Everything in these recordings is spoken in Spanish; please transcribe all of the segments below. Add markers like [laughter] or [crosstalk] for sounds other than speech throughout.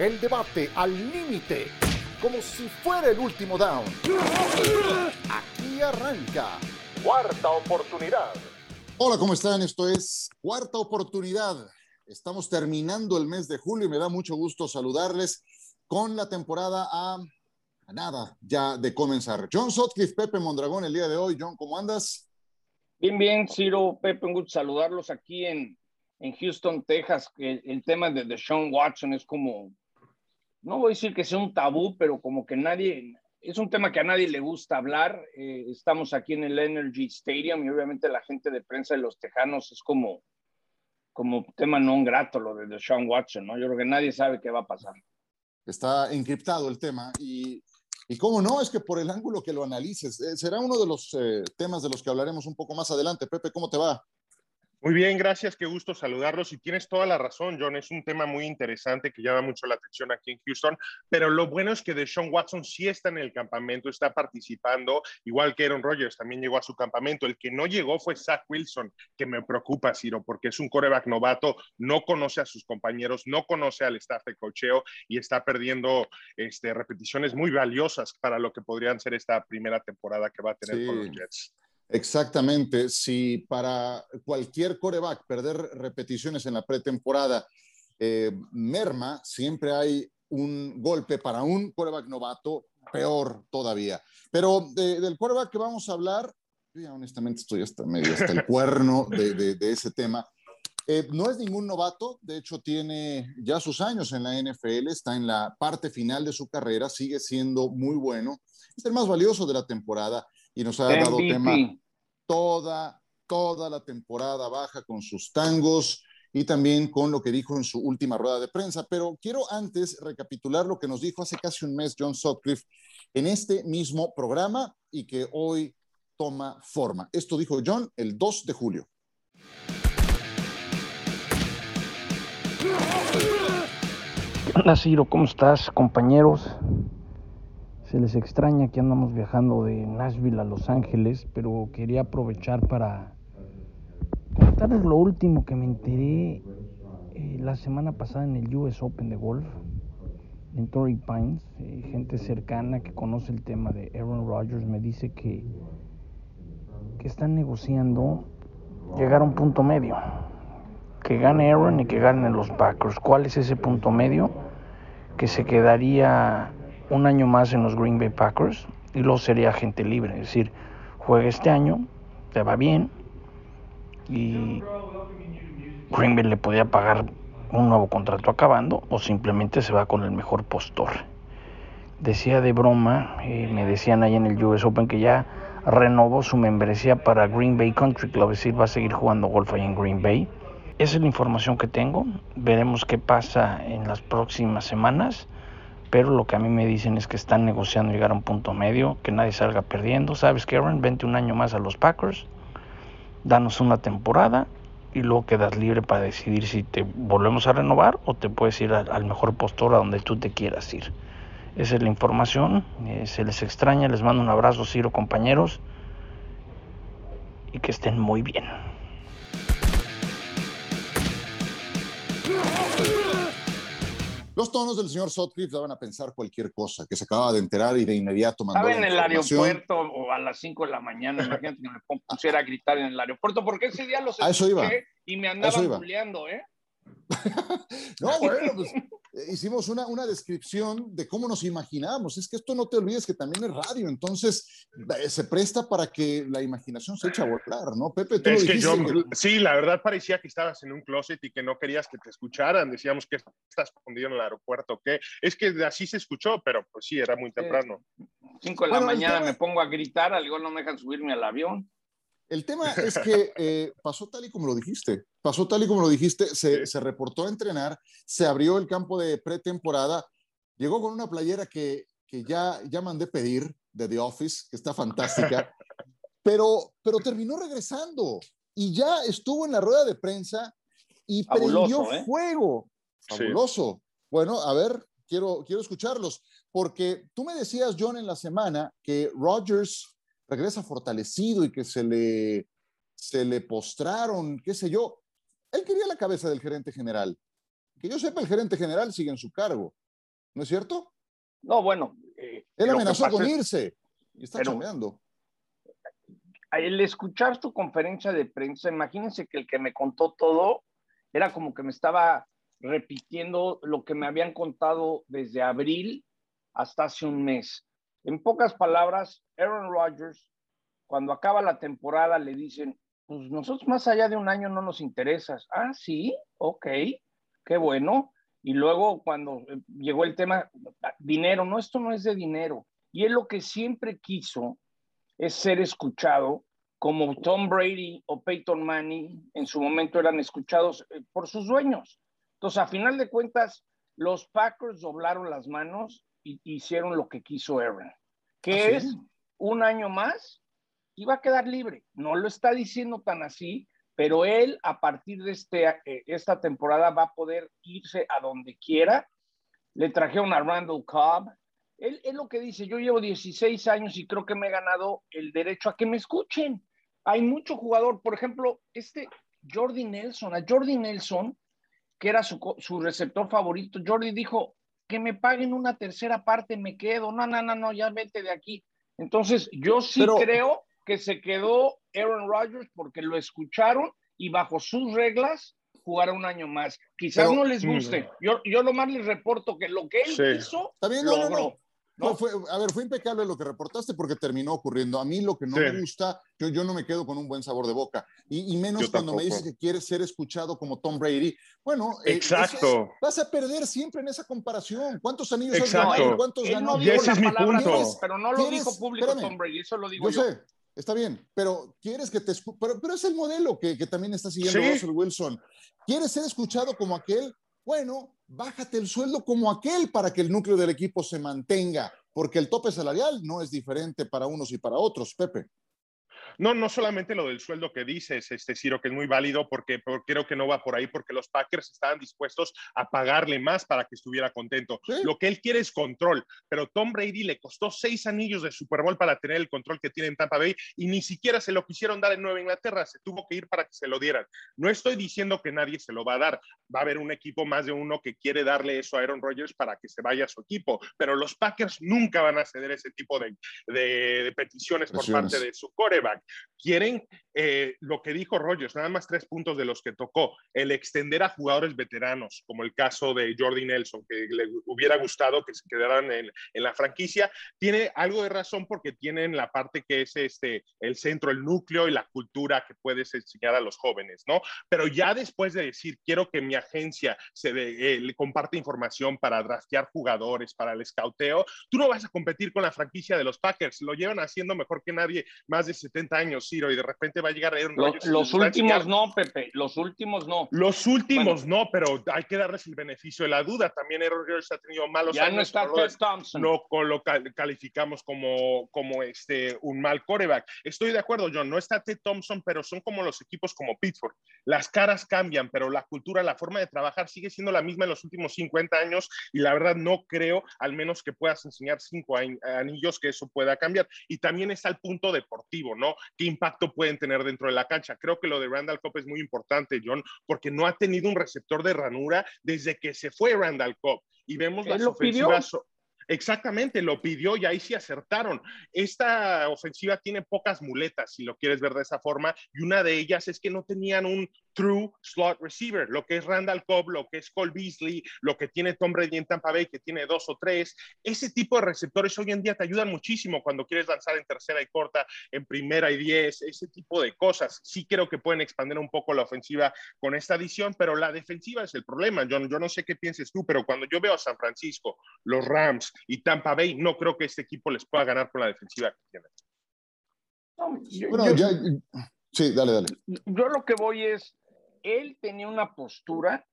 El debate al límite, como si fuera el último down. Aquí arranca. Cuarta oportunidad. Hola, ¿cómo están? Esto es Cuarta oportunidad. Estamos terminando el mes de julio y me da mucho gusto saludarles con la temporada a, a nada ya de comenzar. John Sotcliffe, Pepe Mondragón el día de hoy. John, ¿cómo andas? Bien, bien, Ciro, Pepe, un gusto saludarlos aquí en, en Houston, Texas. El, el tema de, de Sean Watson es como, no voy a decir que sea un tabú, pero como que nadie, es un tema que a nadie le gusta hablar. Eh, estamos aquí en el Energy Stadium y obviamente la gente de prensa de los Tejanos es como, como tema no grato lo de, de Sean Watson, ¿no? Yo creo que nadie sabe qué va a pasar. Está encriptado el tema y y cómo no, es que por el ángulo que lo analices, eh, será uno de los eh, temas de los que hablaremos un poco más adelante. Pepe, ¿cómo te va? Muy bien, gracias, qué gusto saludarlos. Y tienes toda la razón, John, es un tema muy interesante que llama mucho la atención aquí en Houston, pero lo bueno es que Deshaun Watson sí está en el campamento, está participando, igual que Aaron Rodgers también llegó a su campamento. El que no llegó fue Zach Wilson, que me preocupa, Ciro, porque es un coreback novato, no conoce a sus compañeros, no conoce al staff de cocheo y está perdiendo este, repeticiones muy valiosas para lo que podrían ser esta primera temporada que va a tener Sí. con los Jets. Exactamente. Si para cualquier coreback perder repeticiones en la pretemporada eh, merma, siempre hay un golpe para un coreback novato, peor todavía. Pero de- del coreback que vamos a hablar, yo ya honestamente estoy hasta medio hasta el cuerno de, de- de ese tema. Eh, no es ningún novato, de hecho tiene ya sus años en la NFL, está en la parte final de su carrera, sigue siendo muy bueno, es el más valioso de la temporada y nos ha dado MVP. tema toda, toda la temporada baja con sus tangos y también con lo que dijo en su última rueda de prensa. Pero quiero antes recapitular lo que nos dijo hace casi un mes John Sutcliffe en este mismo programa y que hoy toma forma. Esto dijo John el 2 de julio. Hola Ciro, ¿cómo estás, compañeros? Se les extraña que andamos viajando de Nashville a Los Ángeles, pero quería aprovechar para contarles lo último que me enteré eh, la semana pasada en el US Open de golf en Torrey Pines. Eh, gente cercana que conoce el tema de Aaron Rodgers me dice que, que están negociando llegar a un punto medio. Que gane Aaron y que ganen los Packers. ¿Cuál es ese punto medio? Que se quedaría un año más en los Green Bay Packers y luego sería agente libre. Es decir, juega este año, te va bien y Green Bay le podía pagar un nuevo contrato acabando o simplemente se va con el mejor postor. Decía de broma, eh, me decían ahí en el US Open que ya renovó su membresía para Green Bay Country Club, es decir, va a seguir jugando golf ahí en Green Bay. Esa es la información que tengo. Veremos qué pasa en las próximas semanas. Pero lo que a mí me dicen es que están negociando llegar a un punto medio, que nadie salga perdiendo. ¿Sabes, Karen? Vente un año más a los Packers, danos una temporada y luego quedas libre para decidir si te volvemos a renovar o te puedes ir al, al mejor postor a donde tú te quieras ir. Esa es la información. Eh, se les extraña. Les mando un abrazo, Ciro, compañeros. Y que estén muy bien. Los tonos del señor Sutcliffe daban a pensar cualquier cosa, que se acababa de enterar y de inmediato mandó Estaba en el aeropuerto o a las 5 de la mañana, imagínate que me pusiera a gritar en el aeropuerto, porque ese día los A eso iba. escuché y me andaban bulleando, ¿eh? [laughs] No, bueno, pues eh, hicimos una, una descripción de cómo nos imaginábamos. Es que esto no te olvides que también es radio, entonces eh, se presta para que la imaginación se eche a volar, ¿no? Pepe, tú Es lo que yo, sí, la verdad parecía que estabas en un closet y que no querías que te escucharan. Decíamos que estás escondido en el aeropuerto, ¿qué? Es que así se escuchó, pero pues sí, era muy temprano. 5 de la Bueno, mañana me pongo a gritar, al igual no me dejan subirme al avión. El tema [laughs] es que eh, pasó tal y como lo dijiste, pasó tal y como lo dijiste, se, Sí. se reportó a entrenar, se abrió el campo de pretemporada, llegó con una playera que, que ya, ya mandé pedir de The Office, que está fantástica, [laughs] pero, pero terminó regresando y ya estuvo en la rueda de prensa y Fabuloso, prendió ¿eh? fuego. Sí. Fabuloso. Bueno, a ver, quiero, quiero escucharlos, porque tú me decías, John, en la semana que Rodgers regresa fortalecido y que se le, se le postraron, qué sé yo. Él quería la cabeza del gerente general. Que yo sepa, el gerente general sigue en su cargo. ¿No es cierto? No, bueno. Eh, Él amenazó con irse y está chambeando. El escuchar tu conferencia de prensa, imagínense que el que me contó todo era como que me estaba repitiendo lo que me habían contado desde abril hasta hace un mes. En pocas palabras, Aaron Rodgers, cuando acaba la temporada, le dicen, pues nosotros más allá de un año no nos interesas. Ah, sí, ok, qué bueno. Y luego cuando eh, llegó el tema, dinero, no, esto no es de dinero. Y él lo que siempre quiso es ser escuchado como Tom Brady o Peyton Manning en su momento eran escuchados eh, por sus dueños. Entonces, a final de cuentas, los Packers doblaron las manos hicieron lo que quiso Aaron, que ¿Ah, es un año más y va a quedar libre. No lo está diciendo tan así, pero él a partir de este, eh, esta temporada va a poder irse a donde quiera. Le trajeron a Randall Cobb. Él es lo que dice, yo llevo 16 años y creo que me he ganado el derecho a que me escuchen. Hay mucho jugador, por ejemplo, este Jordi Nelson, a Jordi Nelson, que era su, receptor favorito, Jordi dijo, que me paguen una tercera parte, me quedo. No, no, no, no, ya vete de aquí. Entonces, yo sí creo que se quedó Aaron Rodgers porque lo escucharon y bajo sus reglas jugará un año más. Quizás no les guste. Mm. Yo, yo nomás les reporto que lo que él hizo, También, no, no, no, fue, a ver, fue impecable lo que reportaste porque terminó ocurriendo. A mí lo que no me gusta, yo, yo no me quedo con un buen sabor de boca. Y, menos cuando me dices que quieres ser escuchado como Tom Brady. Bueno, eh, exacto. vas a perder siempre en esa comparación. ¿Cuántos anillos has ganado? ¿Cuántos ganó? ese es mi punto. pero no lo dijo público Tom Brady, eso lo digo yo. yo. sé, está bien, pero quieres que te pero, pero es el modelo que, que también está siguiendo Russell Wilson. ¿Quieres ser escuchado como aquel? Bueno, bájate el sueldo como aquel para que el núcleo del equipo se mantenga, porque el tope salarial no es diferente para unos y para otros, Pepe. No, no solamente lo del sueldo que dices, este Ciro, que es muy válido porque, creo que no va por ahí, porque los Packers estaban dispuestos a pagarle más para que estuviera contento. Lo que él quiere es control, pero Tom Brady le costó seis anillos de Super Bowl para tener el control que tiene en Tampa Bay y ni siquiera se lo quisieron dar en Nueva Inglaterra, se tuvo que ir para que se lo dieran. No estoy diciendo que nadie se lo va a dar, va a haber un equipo más de uno que quiere darle eso a Aaron Rodgers para que se vaya a su equipo, pero los Packers nunca van a ceder ese tipo de, de peticiones por parte de su coreback quieren eh, lo que dijo Rogers, nada más tres puntos de los que tocó, el extender a jugadores veteranos, como el caso de Jordi Nelson, que le hubiera gustado que se quedaran en, la franquicia, tiene algo de razón porque tienen la parte que es este, el centro, el núcleo y la cultura que puedes enseñar a los jóvenes, ¿no? Pero ya después de decir, quiero que mi agencia se eh, le comparte información para draftear jugadores, para el escauteo, tú no vas a competir con la franquicia de los Packers, lo llevan haciendo mejor que nadie más de 70 años, Ciro, y de repente va a llegar Aaron Rodgers. Los, últimos no, Pepe, los últimos no. Los últimos no, pero hay que darles el beneficio de la duda. También Aaron Rodgers ha tenido malos ya no está Ted Thompson. No lo calificamos como, como este, un mal coreback. Estoy de acuerdo, John, no está Ted Thompson, pero son como los equipos como Pittsburgh. Las caras cambian, pero la cultura, la forma de trabajar sigue siendo la misma en los últimos 50 años y la verdad no creo, al menos que puedas enseñar cinco anillos, que eso pueda cambiar. Y también está el punto deportivo, ¿no? ¿Qué impacto pueden tener dentro de la cancha. Creo que lo de Randall Cobb es muy importante, John, porque no ha tenido un receptor de ranura desde que se fue Randall Cobb. Y vemos las ofensivas. Exactamente, lo pidió y ahí sí acertaron. Esta ofensiva tiene pocas muletas, si lo quieres ver de esa forma, y una de ellas es que no tenían un true slot receiver, lo que es Randall Cobb, lo que es Cole Beasley, lo que tiene Tom Brady en Tampa Bay, que tiene dos o tres. Ese tipo de receptores hoy en día te ayudan muchísimo cuando quieres lanzar en tercera y corta, en primera y diez, ese tipo de cosas. Sí creo que pueden expandir un poco la ofensiva con esta adición, pero la defensiva es el problema. Yo, yo no sé qué pienses tú, pero cuando yo veo a San Francisco, los Rams y Tampa Bay, no creo que este equipo les pueda ganar con la defensiva que tienen. bueno, ya, sí, dale, dale. Yo lo que voy es, él tenía una postura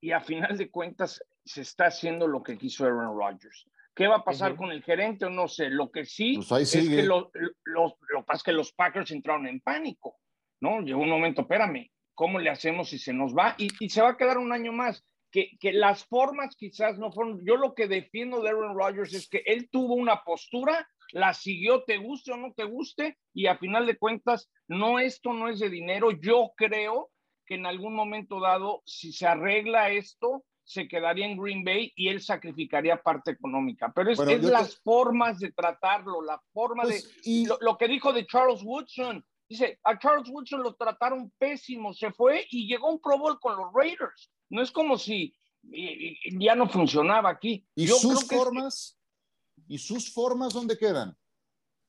y a final de cuentas se está haciendo lo que quiso Aaron Rodgers. ¿Qué va a pasar con el gerente o no sé? Lo que sí pues es que lo, lo, pasa es que los Packers entraron en pánico, ¿no? Llegó un momento, espérame, ¿cómo le hacemos si se nos va? Y, y se va a quedar un año más. Que, que, las formas quizás no fueron. Yo lo que defiendo de Aaron Rodgers es que él tuvo una postura, la siguió, te guste o no te guste, y a final de cuentas, no, esto no es de dinero. Yo creo que en algún momento dado, si se arregla esto, se quedaría en Green Bay y él sacrificaría parte económica. Pero es, las formas de tratarlo, la forma de... Pues, y... Lo, que dijo de Charles Woodson. Dice, a Charles Woodson lo trataron pésimo, se fue y llegó un Pro Bowl con los Raiders. No es como si ya no funcionaba aquí. ¿Y sus formas? ¿Y sus formas dónde quedan?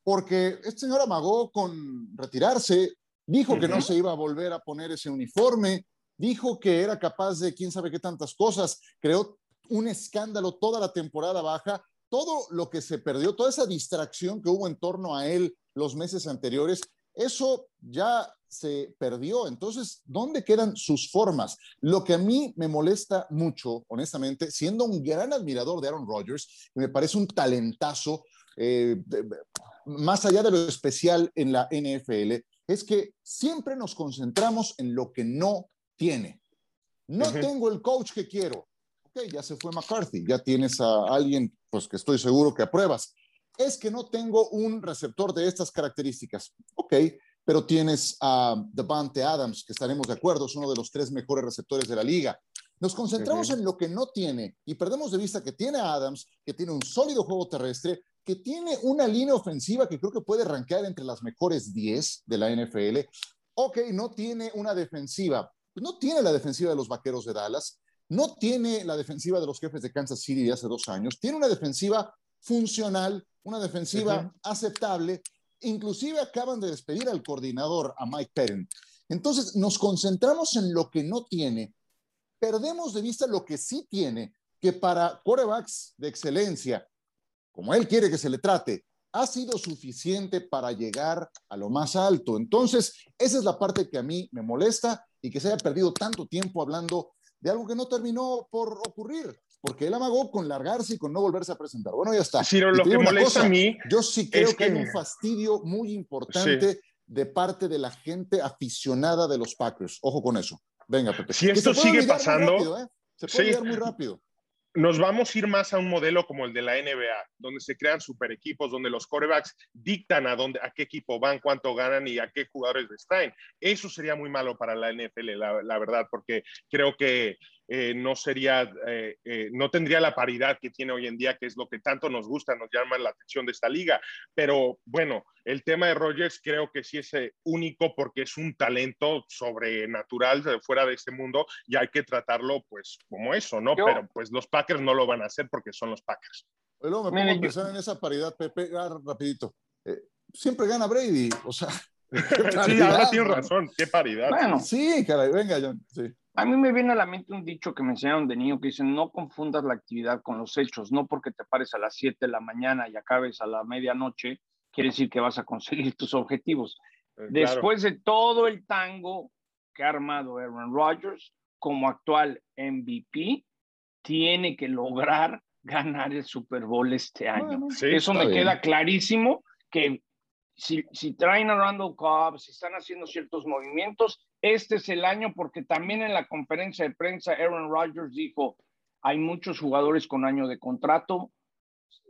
Porque este señor amagó con retirarse, dijo que no se iba a volver a poner ese uniforme, dijo que era capaz de quién sabe qué tantas cosas, creó un escándalo toda la temporada baja, todo lo que se perdió, toda esa distracción que hubo en torno a él los meses anteriores, eso ya se perdió. Entonces, ¿dónde quedan sus formas? Lo que a mí me molesta mucho, honestamente, siendo un gran admirador de Aaron Rodgers, me parece un talentazo, eh, más allá de lo especial en la NFL, es que siempre nos concentramos en lo que no tiene. No tengo el coach que quiero. Ok, ya se fue McCarthy, ya tienes a alguien, pues que estoy seguro que apruebas. Es que no tengo un receptor de estas características. Ok, pero tienes a Devante Adams, que estaremos de acuerdo, es uno de los tres mejores receptores de la liga. Nos concentramos en lo que no tiene y perdemos de vista que tiene a Adams, que tiene un sólido juego terrestre, que tiene una línea ofensiva que creo que puede rankear entre las mejores 10 de la NFL. Ok, no tiene una defensiva, no tiene la defensiva de los Vaqueros de Dallas, no tiene la defensiva de los jefes de Kansas City de hace dos años, tiene una defensiva funcional, una defensiva aceptable, inclusive acaban de despedir al coordinador, a Mike Perrin. Entonces nos concentramos en lo que no tiene, perdemos de vista lo que sí tiene, que para quarterbacks de excelencia, como él quiere que se le trate, ha sido suficiente para llegar a lo más alto. Entonces, esa es la parte que a mí me molesta y que se haya perdido tanto tiempo hablando de algo que no terminó por ocurrir, porque él amagó con largarse y con no volverse a presentar. Bueno, ya está. Lo que molesta a mí. Yo sí creo que... hay un fastidio muy importante de parte de la gente aficionada de los Packers. Ojo con eso. Venga, Pepe. Si esto sigue pasando. ¿eh? Se puede sí. muy rápido nos vamos a ir más a un modelo como el de la NBA, donde se crean super equipos, donde los corebacks dictan a, dónde, a qué equipo van, cuánto ganan y a qué jugadores les traen. Eso sería muy malo para la NFL, la verdad, porque creo que eh, no sería, eh, eh, no tendría la paridad que tiene hoy en día, que es lo que tanto nos gusta, nos llama la atención de esta liga. Pero bueno, el tema de Rogers creo que sí es único porque es un talento sobrenatural fuera de este mundo y hay que tratarlo pues como eso, ¿no? Pero pues los Packers no lo van a hacer porque son los Packers. Pero me pongo a pensar en esa paridad, Pepe, ah, rapidito. siempre gana Brady, o sea. [laughs] sí, ahora tienes razón, qué paridad. Bueno, sí, caray, venga, John, sí. A mí me viene a la mente un dicho que me enseñaron de niño que dicen, no confundas la actividad con los hechos, no porque te pares a las 7 de la mañana y acabes a la medianoche, quiere decir que vas a conseguir tus objetivos. Eh, Después de todo el tango que ha armado Aaron Rodgers como actual MVP, tiene que lograr ganar el Super Bowl este año. Eso me queda clarísimo que si, si traen a Randall Cobb, si están haciendo ciertos movimientos, este es el año porque también en la conferencia de prensa Aaron Rodgers dijo, hay muchos jugadores con año de contrato,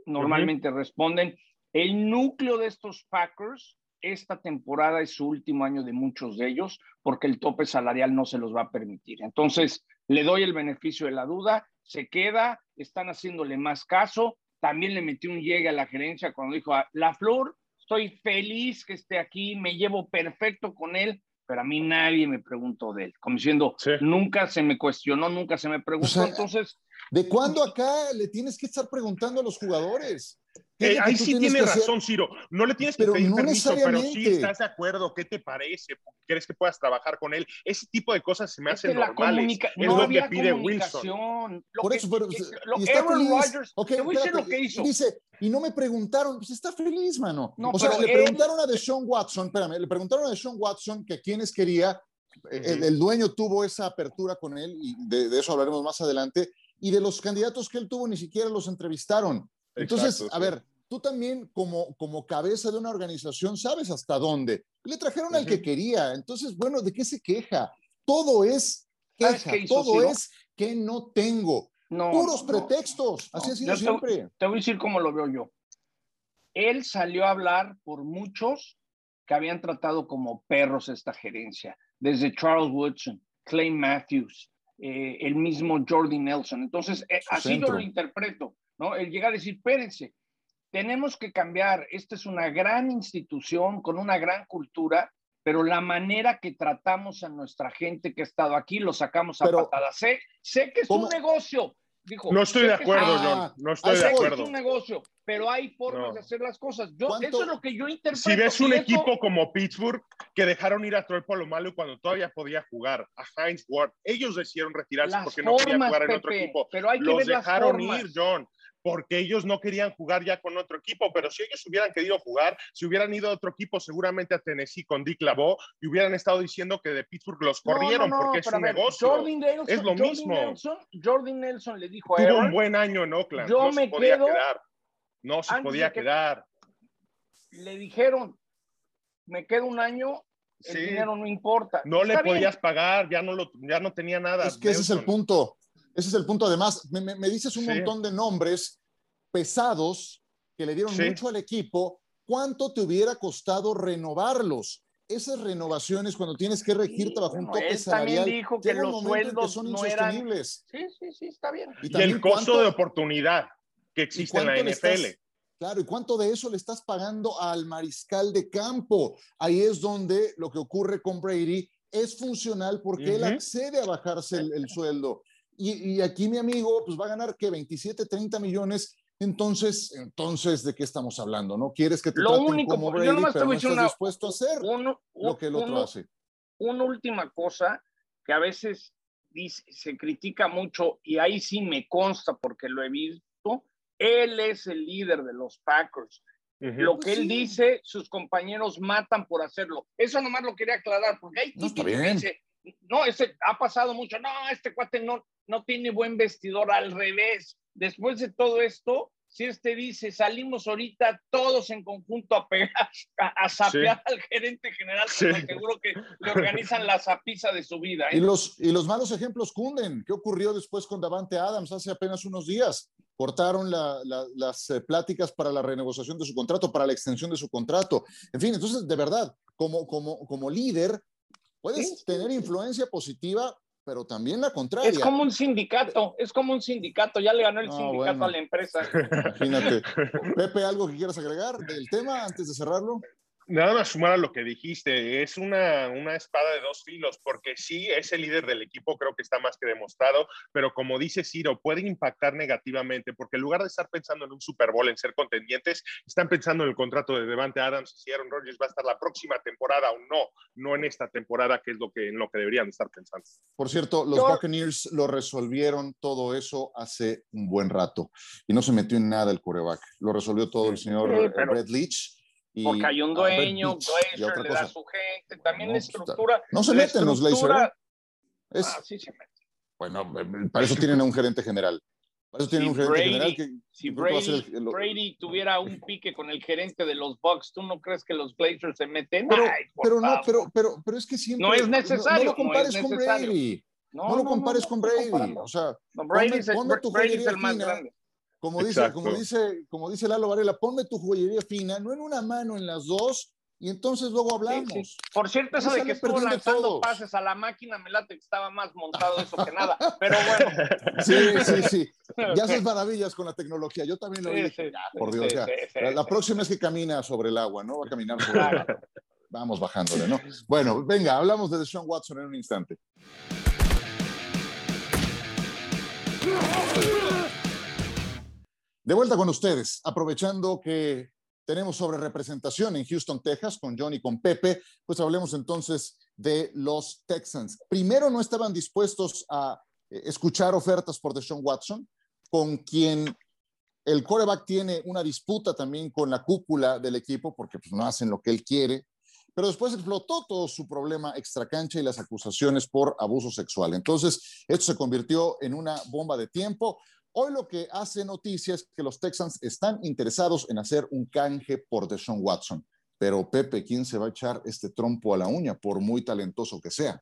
normalmente responden. El núcleo de estos Packers, esta temporada es su último año de muchos de ellos porque el tope salarial no se los va a permitir. Entonces, le doy el beneficio de la duda, se queda, están haciéndole más caso. También le metí un llegue a la gerencia cuando dijo, ah, La Flor, estoy feliz que esté aquí, me llevo perfecto con él, pero a mí nadie me preguntó de él, como diciendo, nunca se me cuestionó, nunca se me preguntó, entonces... ¿De cuándo acá le tienes que estar preguntando a los jugadores? Eh, ahí sí tiene razón, Ciro. No le tienes que pedir permiso, pero sí estás de acuerdo. ¿Qué te parece? ¿Crees que puedas trabajar con él? Ese tipo de cosas se me hacen normales. Es no lo que pide Wilson. Por eso, pero, lo, y Aaron Rodgers, okay, te voy a decir lo que hizo. Dice, y no me preguntaron, pues está feliz, mano. No, o sea, le preguntaron a Deshaun Watson, espérame, le preguntaron a Deshaun Watson que quienes quería, el, el, dueño tuvo esa apertura con él, y de, de eso hablaremos más adelante, y de los candidatos que él tuvo ni siquiera los entrevistaron. Entonces, a ver, tú también como, como cabeza de una organización sabes hasta dónde. Le trajeron al que quería. Entonces, bueno, ¿de qué se queja? Todo es queja, todo es que no tengo. Puros pretextos. Así ha sido siempre. te voy a decir cómo lo veo yo. Él salió a hablar por muchos que habían tratado como perros esta gerencia, desde Charles Woodson, Clay Matthews, eh, el mismo Jordi Nelson. Entonces, eh, así yo lo interpreto, ¿no? Él llega a decir, espérense, tenemos que cambiar, esta es una gran institución con una gran cultura, pero la manera que tratamos a nuestra gente que ha estado aquí lo sacamos a patadas. Sé, sé que es un negocio, no estoy de acuerdo, John. No estoy de acuerdo. Es un negocio, pero hay formas de hacer las cosas. Yo, eso es lo que yo interpreto. Si ves un equipo como Pittsburgh que dejaron ir a Troy Polamalu cuando todavía podía jugar, a Heinz Ward, ellos decidieron retirarse porque no querían jugar en otro equipo. Pero hay que Los dejaron ir, John porque ellos no querían jugar ya con otro equipo, pero si ellos hubieran querido jugar, si hubieran ido a otro equipo, seguramente a Tennessee con Dick LaVeau, y hubieran estado diciendo que de Pittsburgh los corrieron porque es un negocio. es lo mismo. Nelson, Jordan Nelson le dijo a Tuvo un buen año en Oakland, yo no me se podía quedo, quedar. No se podía quedar. Le dijeron, me quedo un año, el dinero no importa. No le podías pagar, ya no, lo, ya no tenía nada. Es que ese es el punto. Ese es el punto. Además, me, dices un montón de nombres pesados que le dieron mucho al equipo. ¿Cuánto te hubiera costado renovarlos? Esas renovaciones, cuando tienes que regirte bajo un tope salarial, dijo que los sueldos son no insostenibles. Sí, sí, sí, está bien. Y, el costo de oportunidad que existe en la NFL. Claro, ¿y cuánto de eso le estás pagando al mariscal de campo? Ahí es donde lo que ocurre con Brady es funcional porque él accede a bajarse el sueldo. Y, aquí mi amigo pues va a ganar que 27, 30 millones. Entonces, entonces, ¿de qué estamos hablando? ¿No quieres que te lo traten único, como Brady, pero no estás dispuesto a hacer lo que el otro hace? Una última cosa que a veces dice, se critica mucho y ahí sí me consta porque lo he visto, él es el líder de los Packers. Lo que pues él dice, sus compañeros matan por hacerlo. Eso nomás lo quería aclarar, porque hay no, que dice, no, ese ha pasado mucho, no, este cuate no, no tiene buen vestidor, al revés. Después de todo esto, si este dice, salimos ahorita todos en conjunto a pegar, a, sapear al gerente general, seguro que le organizan la zapiza de su vida. ¿eh? Y, los, y los malos ejemplos cunden. ¿Qué ocurrió después con Davante Adams hace apenas unos días? Cortaron las eh, pláticas para la renegociación de su contrato, para la extensión de su contrato. En fin, entonces, de verdad, como, como, como líder, puedes tener influencia positiva pero también la contraria. Es como un sindicato, es como un sindicato, ya le ganó el sindicato a la empresa. Imagínate. [laughs] Pepe, ¿algo que quieras agregar del tema antes de cerrarlo? Nada más sumar a lo que dijiste, es una, una, espada de dos filos, porque sí, es el líder del equipo, creo que está más que demostrado, pero como dice Ciro, puede impactar negativamente, porque en lugar de estar pensando en un Super Bowl, en ser contendientes, están pensando en el contrato de Devante Adams, si Aaron Rodgers va a estar la próxima temporada o no, no en esta temporada, que es lo que, en lo que deberían estar pensando. Por cierto, los Buccaneers lo resolvieron todo eso hace un buen rato, y no se metió en nada el coreback, lo resolvió todo el señor Red Leach porque hay un dueño, Glacier le da su gente, también la estructura. No se meten los Glacier. ¿eh? Ah, sí se meten. Bueno, eh, para eso tienen a un gerente general. Para eso tienen un gerente general que. Si Brady, tuviera un pique con el gerente de los Bucks, ¿tú no crees que los Glazers se meten? Pero, pero no, pero, pero, pero es que siempre. No es necesario. No, lo compares con Brady. No, lo compares con Brady. O sea, Brady tu Brady es el más grande. Como dice, como dice, como dice Lalo Varela, ponme tu joyería fina, no en una mano, en las dos, y entonces luego hablamos. Por cierto, eso de que estuvo lanzando pases a la máquina, me late que estaba más montado eso que nada, [laughs] pero bueno. Sí, sí, sí. Ya haces maravillas con la tecnología. Yo también lo dije. por Dios, ya. La, próxima es que camina sobre el agua, ¿no? Va a caminar sobre el agua. Vamos bajándole, ¿no? Bueno, venga, hablamos de Sean Watson en un instante. De vuelta con ustedes, aprovechando que tenemos sobre representación en Houston, Texas, con John y con Pepe, pues hablemos entonces de los Texans. Primero, no estaban dispuestos a eh, escuchar ofertas por Deshaun Watson, con quien el quarterback tiene una disputa también con la cúpula del equipo, porque pues, no hacen lo que él quiere, pero después explotó todo su problema extracancha y las acusaciones por abuso sexual. Entonces, esto se convirtió en una bomba de tiempo. Hoy lo que hace noticia es que los Texans están interesados en hacer un canje por Deshaun Watson. Pero Pepe, ¿quién se va a echar este trompo a la uña, por muy talentoso que sea?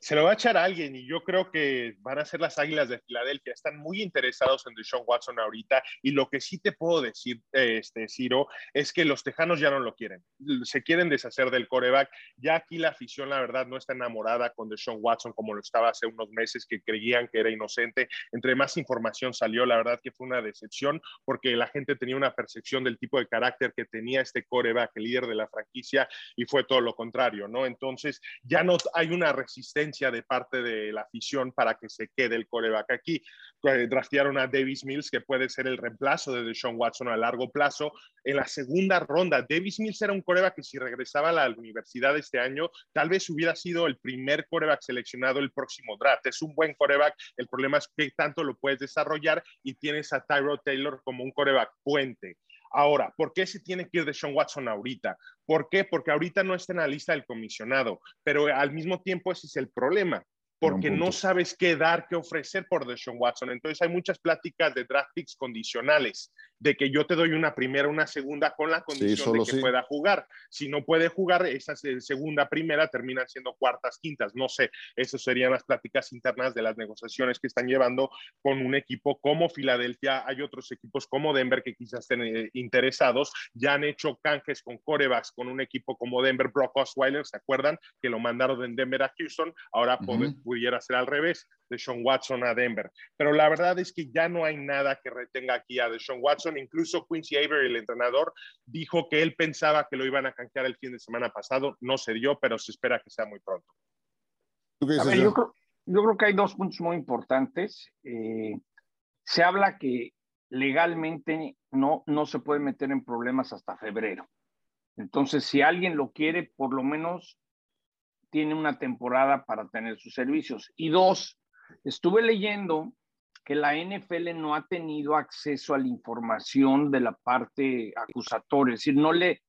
Se lo va a echar a alguien y yo creo que van a ser las Águilas de Filadelfia. Están muy interesados en Deshaun Watson ahorita y lo que sí te puedo decir, este, Ciro, es que los Tejanos ya no lo quieren. Se quieren deshacer del coreback. Ya aquí la afición, la verdad, no está enamorada con Deshaun Watson como lo estaba hace unos meses, que creían que era inocente. Entre más información salió, la verdad que fue una decepción porque la gente tenía una percepción del tipo de carácter que tenía este coreback, el líder de la franquicia, y fue todo lo contrario, ¿no? Entonces ya no hay una resistencia de parte de la afición para que se quede el coreback aquí. Eh, draftearon a Davis Mills, que puede ser el reemplazo de Deshaun Watson a largo plazo. En la segunda ronda, Davis Mills era un coreback que si regresaba a la universidad este año, tal vez hubiera sido el primer coreback seleccionado el próximo draft. Es un buen coreback, el problema es que tanto lo puedes desarrollar y tienes a Tyro Taylor como un coreback puente. Ahora, ¿por qué se tiene que ir de Sean Watson ahorita? ¿Por qué? Porque ahorita no está en la lista del comisionado, pero al mismo tiempo ese es el problema porque no sabes qué dar, qué ofrecer por Deshaun Watson. Entonces hay muchas pláticas de draft picks condicionales, de que yo te doy una primera, una segunda con la condición de que pueda jugar. Si no puede jugar, esa segunda, primera terminan siendo cuartas, quintas. No sé, esas serían las pláticas internas de las negociaciones que están llevando con un equipo como Filadelfia. Hay otros equipos como Denver que quizás estén eh, interesados. Ya han hecho canjes con corebacks con un equipo como Denver, Brock Osweiler, ¿se acuerdan? Que lo mandaron de Denver a Houston. Ahora pudiera ser al revés, de Sean Watson a Denver. Pero la verdad es que ya no hay nada que retenga aquí a Sean Watson. Incluso Quincy Avery, el entrenador, dijo que él pensaba que lo iban a canjear el fin de semana pasado. No se dio, pero se espera que sea muy pronto. yo, creo, que hay dos puntos muy importantes. Eh, se habla que legalmente no, no se puede meter en problemas hasta febrero. Entonces, si alguien lo quiere, por lo menos tiene una temporada para tener sus servicios. Y dos, estuve leyendo que la NFL no ha tenido acceso a la información de la parte acusatoria, es decir, no le,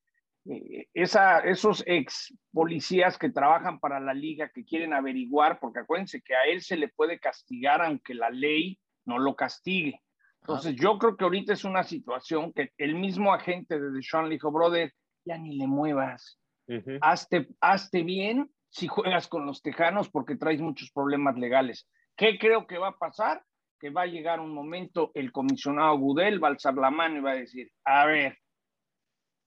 eh, esa, esos ex policías que trabajan para la liga, que quieren averiguar, porque acuérdense que a él se le puede castigar aunque la ley no lo castigue. Entonces, yo creo que ahorita es una situación que el mismo agente de Deshaun le dijo, brother, ya ni le muevas, hazte, hazte bien si juegas con los Tejanos porque traes muchos problemas legales. ¿Qué creo que va a pasar? Que va a llegar un momento, el comisionado Gudel va a alzar la mano y va a decir, a ver,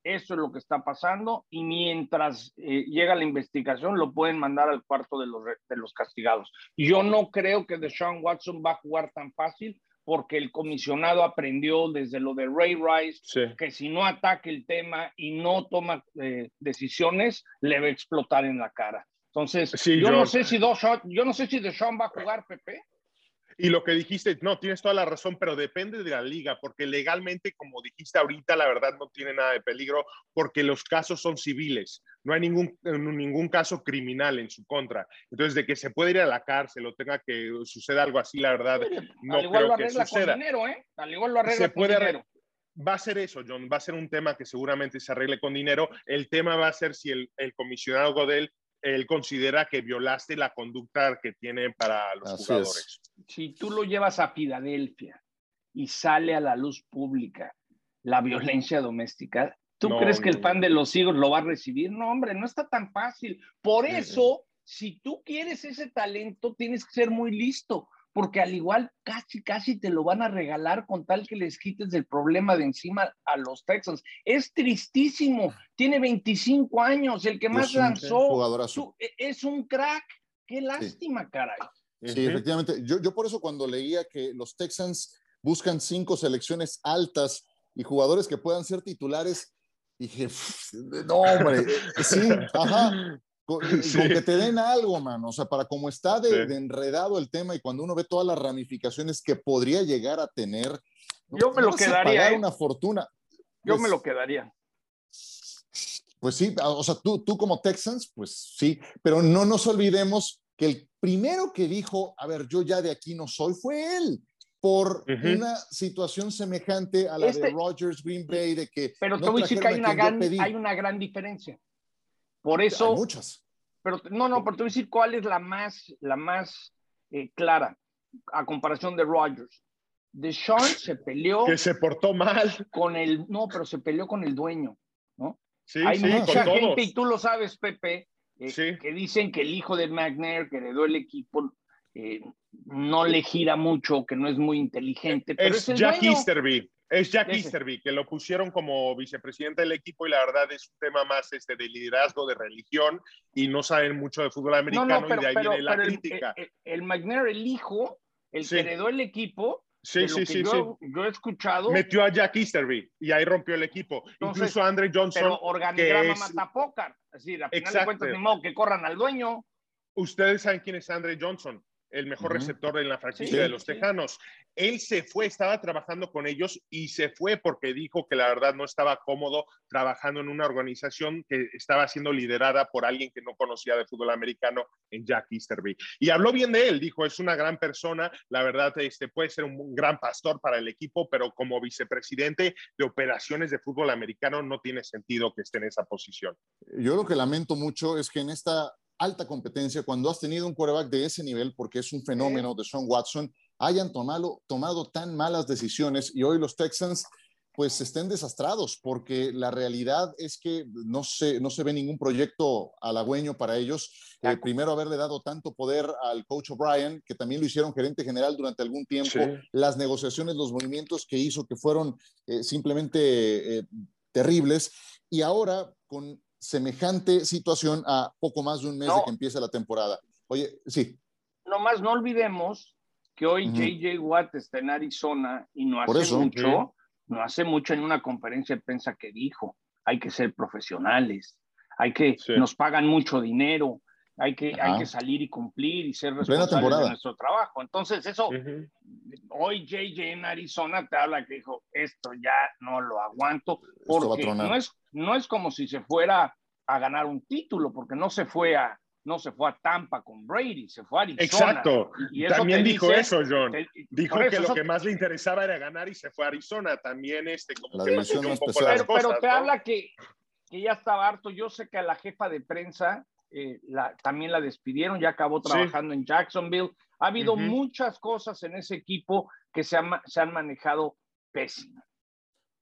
eso es lo que está pasando y mientras eh, llega la investigación lo pueden mandar al cuarto de los, de los castigados. Yo no creo que Deshaun Watson va a jugar tan fácil porque el comisionado aprendió desde lo de Ray Rice que si no ataca el tema y no toma eh, decisiones, le va a explotar en la cara. Entonces, yo, no sé si yo no sé si Deshaun va a jugar, Pepe. Y lo que dijiste, no, tienes toda la razón, pero depende de la liga, porque legalmente, como dijiste ahorita, la verdad no tiene nada de peligro, porque los casos son civiles, no hay ningún, ningún caso criminal en su contra. Entonces, de que se puede ir a la cárcel o tenga que suceder algo así, la verdad, no Al igual creo lo que suceda. Con dinero, ¿eh? Al igual lo arregla se puede con dinero. Va a ser eso, John, va a ser un tema que seguramente se arregle con dinero. El tema va a ser si el, el comisionado Godel él considera que violaste la conducta que tiene para los jugadores. Si tú lo llevas a Filadelfia y sale a la luz pública la violencia doméstica, ¿tú crees que el fan de los Eagles lo va a recibir? No, hombre, no está tan fácil. Por eso, si tú quieres ese talento, tienes que ser muy listo porque al igual casi, casi te lo van a regalar con tal que les quites el problema de encima a los Texans. Es tristísimo, tiene 25 años, el que más lanzó. E, es un crack, qué lástima, caray. Sí, efectivamente. Yo, yo por eso cuando leía que los Texans buscan cinco selecciones altas y jugadores que puedan ser titulares, dije, no, hombre, sí, ajá, [laughs] [laughs] con, que te den algo, mano. O sea, para cómo está de, enredado el tema y cuando uno ve todas las ramificaciones que podría llegar a tener. Yo me lo quedaría. ¿eh? una fortuna. Yo me pues lo quedaría. Pues sí, o sea, tú, tú como Texans, pues sí, pero no nos olvidemos que el primero que dijo, a ver, yo ya de aquí no soy, fue él por una situación semejante a la de este Rogers Green Bay, de que... Pero te voy a decir que hay una, gran, hay una gran diferencia. Por eso. muchas. Pero no, no, pero te voy a decir cuál es la más, la más eh, clara a comparación de Rogers. Sean [laughs] se peleó. Que se portó mal. Con el. No, pero se peleó con el dueño, ¿no? Sí, Hay mucha gente, y tú lo sabes, Pepe, eh, que dicen que el hijo de McNair, que heredó el equipo, eh, no le gira mucho, que no es muy inteligente. Pero es, Jack Easterby. Es Jack Easterby, que lo pusieron como vicepresidente del equipo y la verdad es un tema más este, de liderazgo, de religión y no saben mucho de fútbol americano y de ahí viene la crítica. El, McNair, el hijo, el que heredó el equipo, Sí, sí, sí, yo, yo, he escuchado. Metió a Jack Easterby y ahí rompió el equipo. Incluso Andre Johnson. Pero organigrama es... mata Es decir, a final de cuentas, ni modo que corran al dueño. Ustedes saben quién es Andre Johnson el mejor receptor en la franquicia de los Tejanos. Él se fue, estaba trabajando con ellos y se fue porque dijo que la verdad no estaba cómodo trabajando en una organización que estaba siendo liderada por alguien que no conocía de fútbol americano en Jack Easterby. Y habló bien de él, dijo, es una gran persona, la verdad este, puede ser un gran pastor para el equipo, pero como vicepresidente de operaciones de fútbol americano no tiene sentido que esté en esa posición. Yo lo que lamento mucho es que en esta alta competencia, cuando has tenido un quarterback de ese nivel, porque es un fenómeno de Sean Watson, hayan tomado, tomado tan malas decisiones y hoy los Texans pues estén desastrados, porque la realidad es que no se, no se ve ningún proyecto halagüeño para ellos. Eh, primero, haberle dado tanto poder al coach O'Brien, que también lo hicieron gerente general durante algún tiempo, las negociaciones, los movimientos que hizo, que fueron eh, simplemente eh, terribles, y ahora con semejante situación a poco más de un mes de que empiece la temporada. Oye, sí. Nomás no olvidemos que hoy JJ Watt está en Arizona y no hace mucho, no hace mucho en una conferencia de prensa que dijo, hay que ser profesionales, hay que, nos pagan mucho dinero, hay que, hay que salir y cumplir y ser responsables de nuestro trabajo. Entonces, eso, hoy JJ en Arizona te habla que dijo, esto ya no lo aguanto, porque no es, no es como si se fuera a ganar un título, porque no se fue a, no se fue a Tampa con Brady, se fue a Arizona. Exacto. Y También dijo eso, John. dijo que lo que más le interesaba era ganar y se fue a Arizona. También este, como que un poco pero, pero te habla que, que ya estaba harto. Yo sé que a la jefa de prensa eh, la, también la despidieron, ya acabó trabajando en Jacksonville. Ha habido muchas cosas en ese equipo que se, se han manejado pésimo.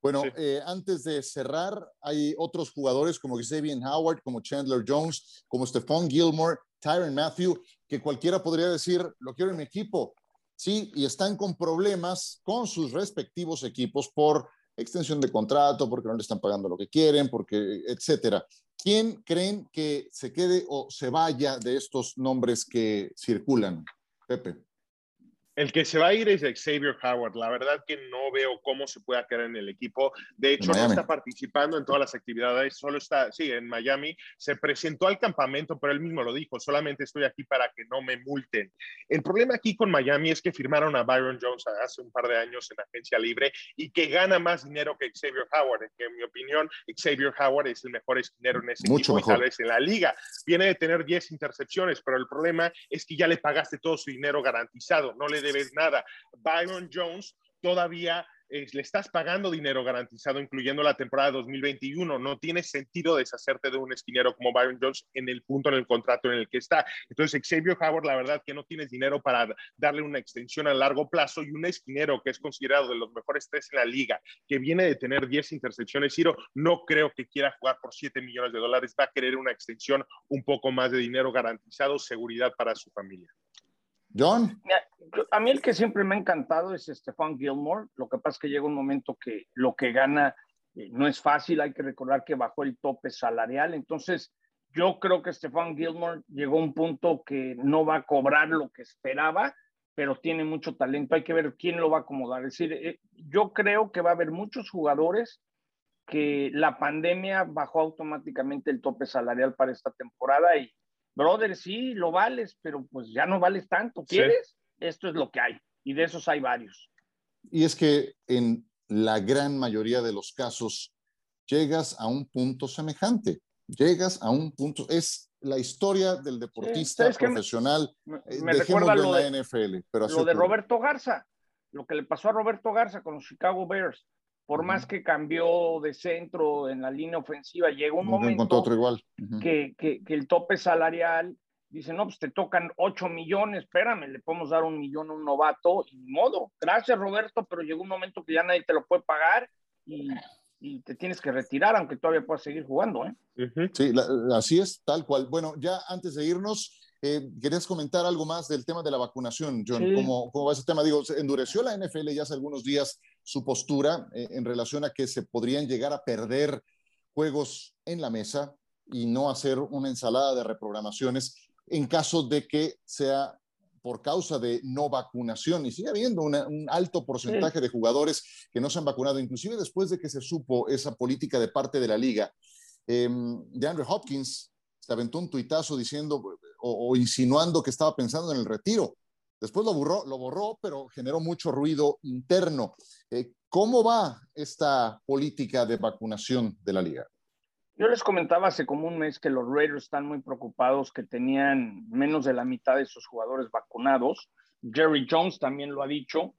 Bueno, eh, antes de cerrar, hay otros jugadores como Xavier Howard, como Chandler Jones, como Stephon Gilmore, Tyron Matthew, que cualquiera podría decir, lo quiero en mi equipo. Sí, y están con problemas con sus respectivos equipos por extensión de contrato, porque no le están pagando lo que quieren, porque, etcétera. ¿Quién creen que se quede o se vaya de estos nombres que circulan? Pepe. El que se va a ir es Xavier Howard. La verdad que no veo cómo se pueda quedar en el equipo. De hecho, no está participando en todas las actividades, solo está, sí, en Miami. Se presentó al campamento, pero él mismo lo dijo, solamente estoy aquí para que no me multen. El problema aquí con Miami es que firmaron a Byron Jones hace un par de años en agencia libre y que gana más dinero que Xavier Howard. En mi opinión, Xavier Howard es el mejor esquinero en ese Mucho equipo tal vez en la liga. Viene de tener 10 intercepciones, pero el problema es que ya le pagaste todo su dinero garantizado. No le debes nada. Byron Jones todavía eh, le estás pagando dinero garantizado, incluyendo la temporada 2021. No tiene sentido deshacerte de un esquinero como Byron Jones en el punto en el contrato en el que está. Entonces, Xavier Howard, la verdad que no tienes dinero para darle una extensión a largo plazo y un esquinero que es considerado de los mejores tres en la liga, que viene de tener 10 intercepciones, Ciro, no creo que quiera jugar por 7 millones de dólares. Va a querer una extensión, un poco más de dinero garantizado, seguridad para su familia. John. A mí el que siempre me ha encantado es Stefan Gilmore. Lo que pasa es que llega un momento que lo que gana eh, no es fácil. Hay que recordar que bajó el tope salarial. Entonces, yo creo que Stefan Gilmore llegó a un punto que no va a cobrar lo que esperaba, pero tiene mucho talento. Hay que ver quién lo va a acomodar. Es decir, eh, yo creo que va a haber muchos jugadores que la pandemia bajó automáticamente el tope salarial para esta temporada y brother, sí, lo vales, pero pues ya no vales tanto. ¿Quieres? Esto es lo que hay. Y de esos hay varios. Y es que en la gran mayoría de los casos llegas a un punto semejante. Llegas a un punto, es la historia del deportista profesional. Me, eh, me recuerda lo de la NFL, pero lo de Roberto Garza, lo que le pasó a Roberto Garza con los Chicago Bears por más que cambió de centro en la línea ofensiva, llegó un momento otro igual. que, que, el tope salarial dice, no, pues te tocan 8 millones, espérame, le podemos dar un millón a un novato, y modo. Gracias, Roberto, pero llegó un momento que ya nadie te lo puede pagar y, y te tienes que retirar, aunque todavía puedas seguir jugando. ¿eh? Sí, así es, tal cual. Bueno, ya antes de irnos, eh, ¿querías comentar algo más del tema de la vacunación, John? ¿Cómo, ¿Cómo, va ese tema? Digo, endureció la NFL ya hace algunos días su postura eh, en relación a que se podrían llegar a perder juegos en la mesa y no hacer una ensalada de reprogramaciones en caso de que sea por causa de no vacunación y sigue habiendo un alto porcentaje de jugadores que no se han vacunado, inclusive después de que se supo esa política de parte de la liga. Eh, de Andrew Hopkins se aventó un tuitazo diciendo o, insinuando que estaba pensando en el retiro. Después lo borró, lo borró pero generó mucho ruido interno. Eh, ¿Cómo va esta política de vacunación de la liga? Yo les comentaba hace como un mes que los Raiders están muy preocupados que tenían menos de la mitad de sus jugadores vacunados. Jerry Jones también lo ha dicho.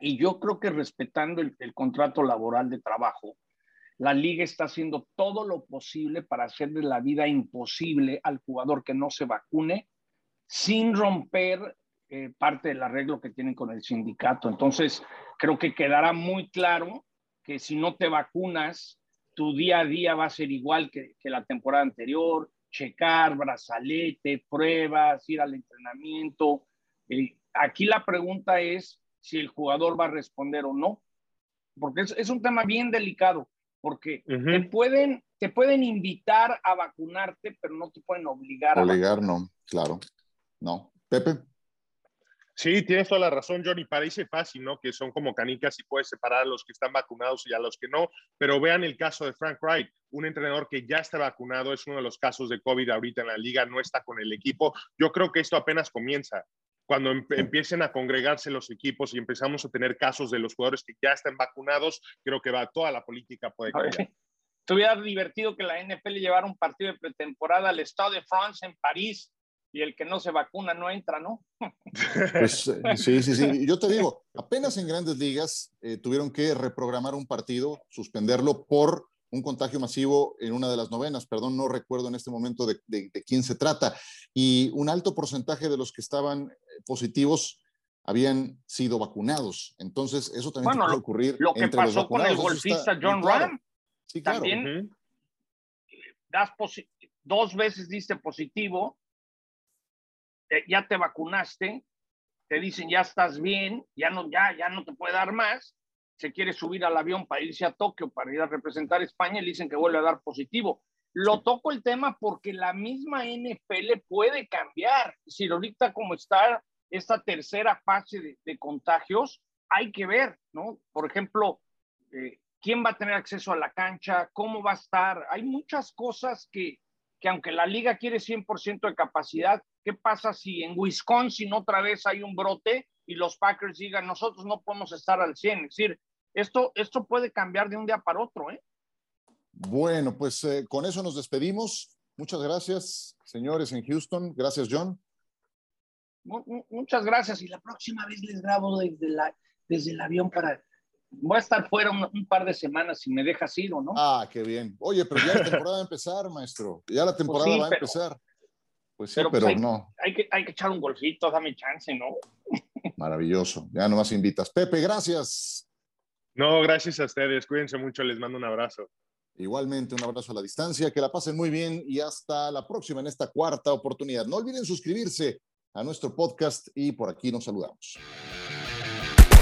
Y yo creo que respetando el contrato laboral de trabajo, la liga está haciendo todo lo posible para hacerle la vida imposible al jugador que no se vacune sin romper eh, parte del arreglo que tienen con el sindicato. Entonces, creo que quedará muy claro que si no te vacunas, tu día a día va a ser igual que, la temporada anterior, checar, brazalete, pruebas, ir al entrenamiento. Eh, aquí la pregunta es si el jugador va a responder o no, porque es un tema bien delicado porque te, pueden, te pueden invitar a vacunarte, pero no te pueden obligar. Obligar, no, claro. No. Pepe. Sí, tienes toda la razón, Johnny. Parece fácil, ¿no? Que son como canicas y puedes separar a los que están vacunados y a los que no. Pero vean el caso de Frank Wright, un entrenador que ya está vacunado, es uno de los casos de COVID ahorita en la liga, no está con el equipo. Yo creo que esto apenas comienza cuando empiecen a congregarse los equipos y empezamos a tener casos de los jugadores que ya están vacunados, creo que va toda la política puede cambiar. Estuviera divertido que la NFL llevara un partido de pretemporada al Estado de France en París y el que no se vacuna no entra, ¿no? Pues, [laughs] sí, sí, sí. Yo te digo, apenas en grandes ligas eh, tuvieron que reprogramar un partido, suspenderlo por un contagio masivo en una de las novenas, perdón, no recuerdo en este momento de, quién se trata, y un alto porcentaje de los que estaban eh, positivos habían sido vacunados. Entonces, eso también puede ocurrir. Lo que pasó con el golfista John Ram, sí, también das dos veces diste positivo, ya te vacunaste, te dicen ya estás bien, ya no, ya, ya no te puede dar más, se quiere subir al avión para irse a Tokio, para ir a representar a España, y le dicen que vuelve a dar positivo. Lo toco el tema porque la misma NFL puede cambiar. Si ahorita como está esta tercera fase de, contagios, hay que ver, ¿no? Por ejemplo, eh, quién va a tener acceso a la cancha, cómo va a estar. Hay muchas cosas que, que aunque la liga quiere 100% de capacidad, ¿qué pasa si en Wisconsin otra vez hay un brote y los Packers digan, nosotros no podemos estar al 100? Es decir, esto, esto puede cambiar de un día para otro, ¿eh? Bueno, pues eh, con eso nos despedimos. Muchas gracias, señores en Houston. Gracias, John. Muchas gracias. Y la próxima vez les grabo desde, la, desde el avión para... Voy a estar fuera un, par de semanas si me dejas ir o no. Ah, qué bien. Oye, pero ya la temporada va a empezar, maestro. Ya la pues temporada va a empezar. Pues sí, pero, pues no. Hay que, hay que echar un golfito, dame chance, ¿no? [laughs] Maravilloso. Ya nomás invitas. Pepe, gracias. No, gracias a ustedes. Cuídense mucho. Les mando un abrazo. Igualmente, un abrazo a la distancia. Que la pasen muy bien y hasta la próxima en esta cuarta oportunidad. No olviden suscribirse a nuestro podcast y por aquí nos saludamos.